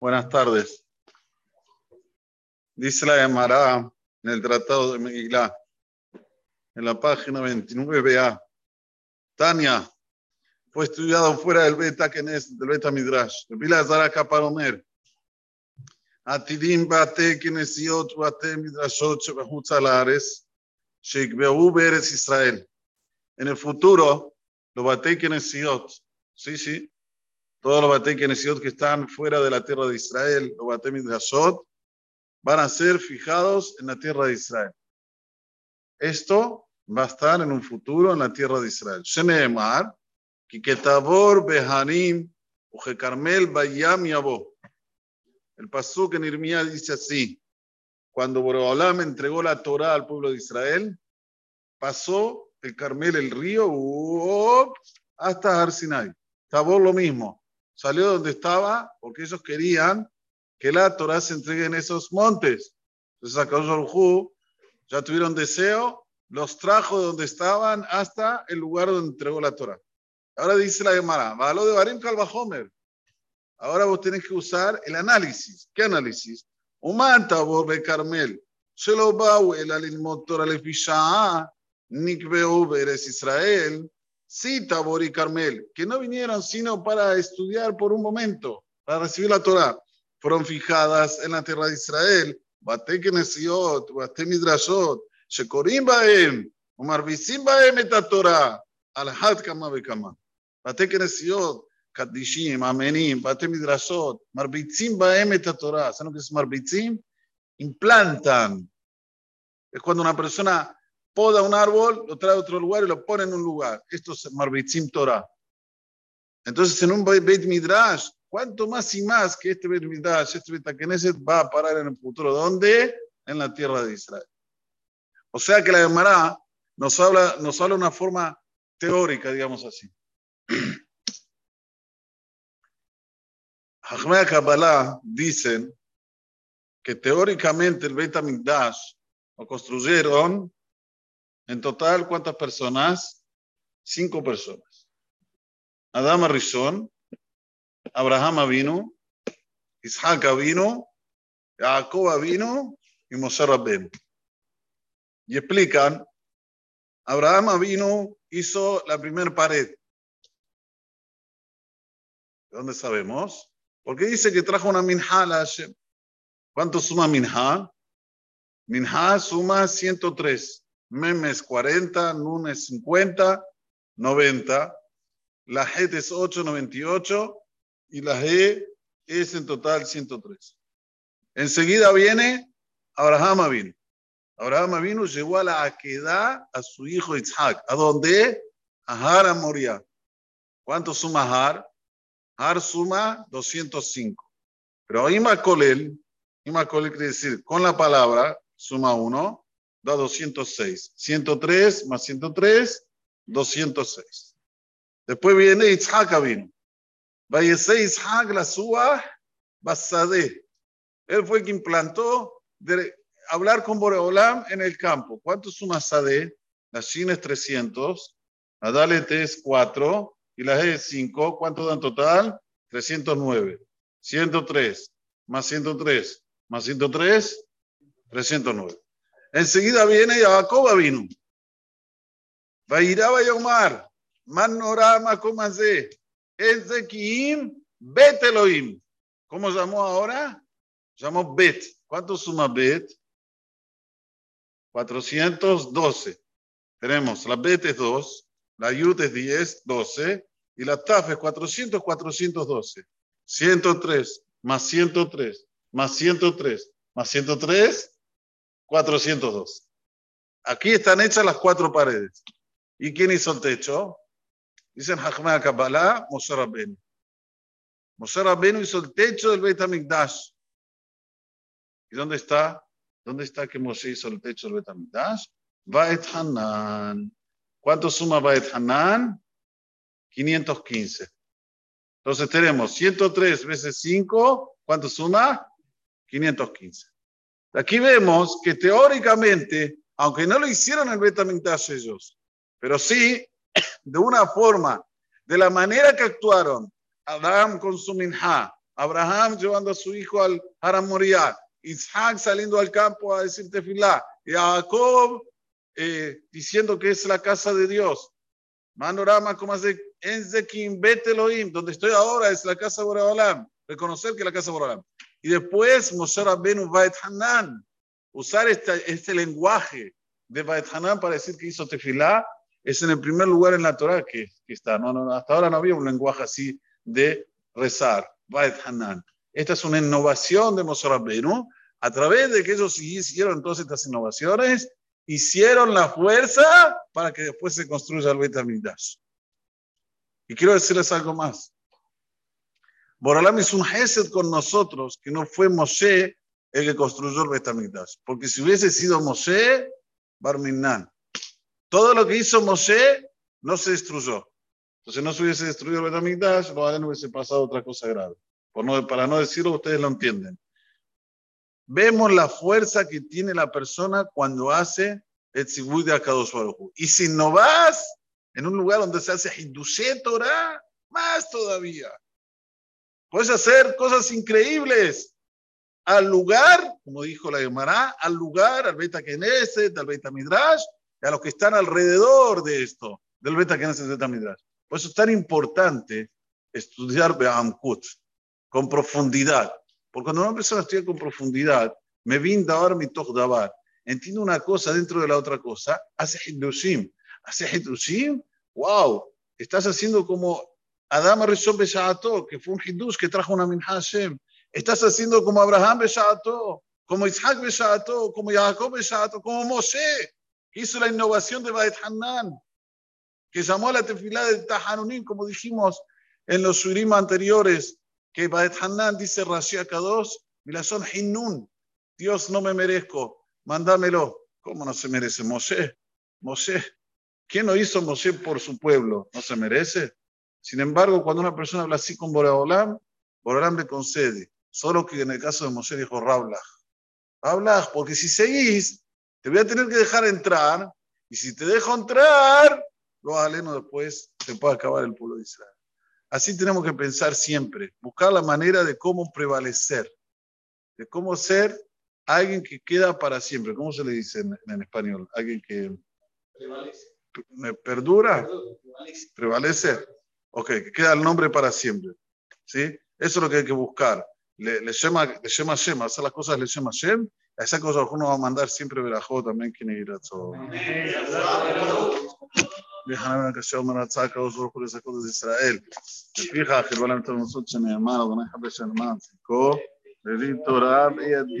Buenas tardes. Dice la Gemara en el Tratado de Megilá, en la página 29a. Tania fue estudiado fuera del Beta Kenes, del Beta Midrash. El Bila Zara Kaparomer. עתידים בתי כנסיות ובתי מדרשות שבחוץ על הארץ, שיקבעו בארץ ישראל. En el futuro, los batei kenesiot, sí, sí, todos los batei kenesiot que están fuera de la tierra de Israel, los batei midrashot, van a ser fijados en la tierra de Israel. Esto va a estar en un futuro en la tierra de Israel. Sheneemar, que Ketabor Behanim, Uge Carmel Bayam Yabo. El pasuk en Irmía dice así: cuando Boreolam entregó la Torah al pueblo de Israel, pasó el Carmel, el río, hasta Arsinai. Tabor lo mismo. Salió donde estaba porque ellos querían que la Torah se entregue en esos montes. Entonces, Akadosh ya tuvieron deseo, los trajo de donde estaban hasta el lugar donde entregó la Torah. Ahora dice la Gemara, lo de Barim Kalvahomer. Ahora vos tenés que usar el análisis. ¿Qué análisis? Uman Tabor be Carmel. Shelo bau el alilmot Torah lefisha nikbeu beres Israel. Sí, Tabor y Carmel, que no vinieron sino para estudiar por un momento, para recibir la Torah fueron fijadas en la tierra de Israel. Bate Kenesiot, Bate Midrashot, Shekorim Baem, Umarvisim Baem et Torah, al Had Kama Bekama. Bate Kenesiot, Kadishim, Amenim, Bate Midrashot, Marbitzim Baem et Torah. ¿Saben lo que es Marbitzim? Implantan. Es cuando una persona poda un árbol, lo trae a otro lugar y lo pone en un lugar. Esto es Marbitzim Torah. Entonces, en un Beit Midrash, ¿Cuánto más y más que este Bet este Bet va a parar en el futuro? ¿Dónde? En la tierra de Israel. O sea que la Gemara nos habla, nos habla de una forma teórica, digamos así. Hachmea Kabbalah dicen que teóricamente el Bet lo construyeron en total, ¿cuántas personas? Cinco personas. Adama Rishon, Abraham vino, Isaac vino, Jacob vino y Moshe Rabben. Y explican, Abraham vino, hizo la primera pared. ¿De dónde sabemos? Porque dice que trajo una minha a Hashem. ¿Cuánto suma minha? Minha suma 103. Memes 40, Nunes 50, 90. La Het es 8, 98 y la G es en total 103. Enseguida viene Abraham vino. Abraham vino, llegó a la Aquedad a su hijo Isaac. ¿A dónde? A Har Moria. ¿Cuánto suma Har? Har suma 205. Pero Ima Kolel quiere decir con la palabra, suma 1, da 206. 103 más 103, 206. Después viene Isaac vino. Vayese Ishaq la suba basade. Él fue quien implantó de hablar con Boreolam en el campo. ¿Cuánto suma Sade? La Shin es 300, la Dalet es 4 y la G es 5. ¿Cuánto da en total? 309. 103 más 103 más 103, 309. Enseguida viene Jacob vino. Vairaba Yomar, Manorama Comazé. Ezequiim Bet Elohim. ¿Cómo llamó ahora? Llamó Bet. ¿Cuánto suma Bet? 412. Tenemos la Bet es 2, la Yud es 10, 12, y la Taf es 400, 412. 103 más 103 más 103 más 103, 402. Aquí están hechas las cuatro paredes. ¿Y quién hizo el techo? Dicen Hachmea Kabbalah, Moshe Rabbeinu. Moshe Rabbeinu hizo el techo del Beit HaMikdash. ¿Y dónde está? ¿Dónde está que Moshe hizo el techo del Beit HaMikdash? Bait Hanan. ¿Cuánto suma Bait Hanan? 515. Entonces tenemos 103 veces 5. ¿Cuánto suma? 515. Aquí vemos que teóricamente, aunque no lo hicieron el Beit HaMikdash ellos, pero sí de una forma, de la manera que actuaron, Adam con su minja, Abraham llevando a su hijo al Haram Moriah, Isaac saliendo al campo a decir tefilá, y Jacob eh, diciendo que es la casa de Dios. Manorama como hace Enzekim Bet Elohim, donde estoy ahora es la casa de Boreolam. Reconocer que es la casa de Boreolam. Y después Moshe Rabbeinu Vaet Hanan. Usar este, lenguaje de Vaet Hanan para decir que hizo tefilá es en el primer lugar en la Torah que, que está. No, no, hasta ahora no había un lenguaje así de rezar. Vaet Hanan. Esta es una innovación de Moshe Rabbeinu. A través de que ellos hicieron todas estas innovaciones, hicieron la fuerza para que después se construya el HaMikdash. Y quiero decirles algo más. Boralam hizo un Hesed con nosotros, que no fue Moshe el que construyó el Bet HaMikdash. Porque si hubiese sido Moshe, Barminan. Todo lo que hizo Moshe no se destruyó. Entonces no se hubiese destruido el Bet HaMikdash, no hubiese pasado otra cosa grave. Por no, para no decirlo, ustedes lo entienden. Vemos la fuerza que tiene la persona cuando hace el Tzibur de Akadosh Y si no vas en un lugar donde se hace Hidushe Torah, más todavía. Puedes hacer cosas increíbles al lugar, como dijo la Gemara, al lugar, al Beta Knesset, al Beta Midrash, a los que están alrededor de esto, del Beta Knesset, Beta Midrash. Por eso es tan importante estudiar Be'amkut con profundidad. Porque cuando una persona estudia con profundidad, me vinda ahora mi davar, entiende una cosa dentro de la otra cosa, hace hidushim. Hace hidushim, wow, estás haciendo como Adam Rishon Besha'ato, que fue un hidush que trajo una minha Hashem. Estás haciendo como Abraham Besha'ato, como Isaac Besha'ato, como Jacob Besha'ato, como Moshe, que hizo la innovación de Baet Hanan, que llamó a la tefilá de Tahanunim, como dijimos en los surim anteriores, que Baet Hanan dice Rashi Akadosh, son Hinun, Dios no me merezco, mándamelo. ¿Cómo no se merece? Moshe, Moshe. ¿Quién lo hizo Moshe por su pueblo? ¿No se merece? Sin embargo, cuando una persona habla así con Boreolam, Boreolam le concede. Solo que en el caso de Moshe dijo Rablach. Rablach, porque si seguís, te voy a tener que dejar entrar, y si te dejo entrar, lo aleno después se puede acabar el pueblo de Israel. Así tenemos que pensar siempre, buscar la manera de cómo prevalecer, de cómo ser alguien que queda para siempre. ¿Cómo se le dice en, español? Alguien que prevalece. ¿Perdura? Prevalece. Prevalece. Ok, que queda el nombre para siempre. ¿Sí? Eso es lo que hay que buscar. Le, le llama, le llama Shem, hacer las cosas le llama Shem. A esa cosa uno va a mandar siempre verajó también quien irá todo. déjame que sea una tzaca o solo por esas cosas de Israel. לפיכך, חירבו להם את המסות שנאמר, אדוני חבר של מען, צדקו, ולית תורה בידי.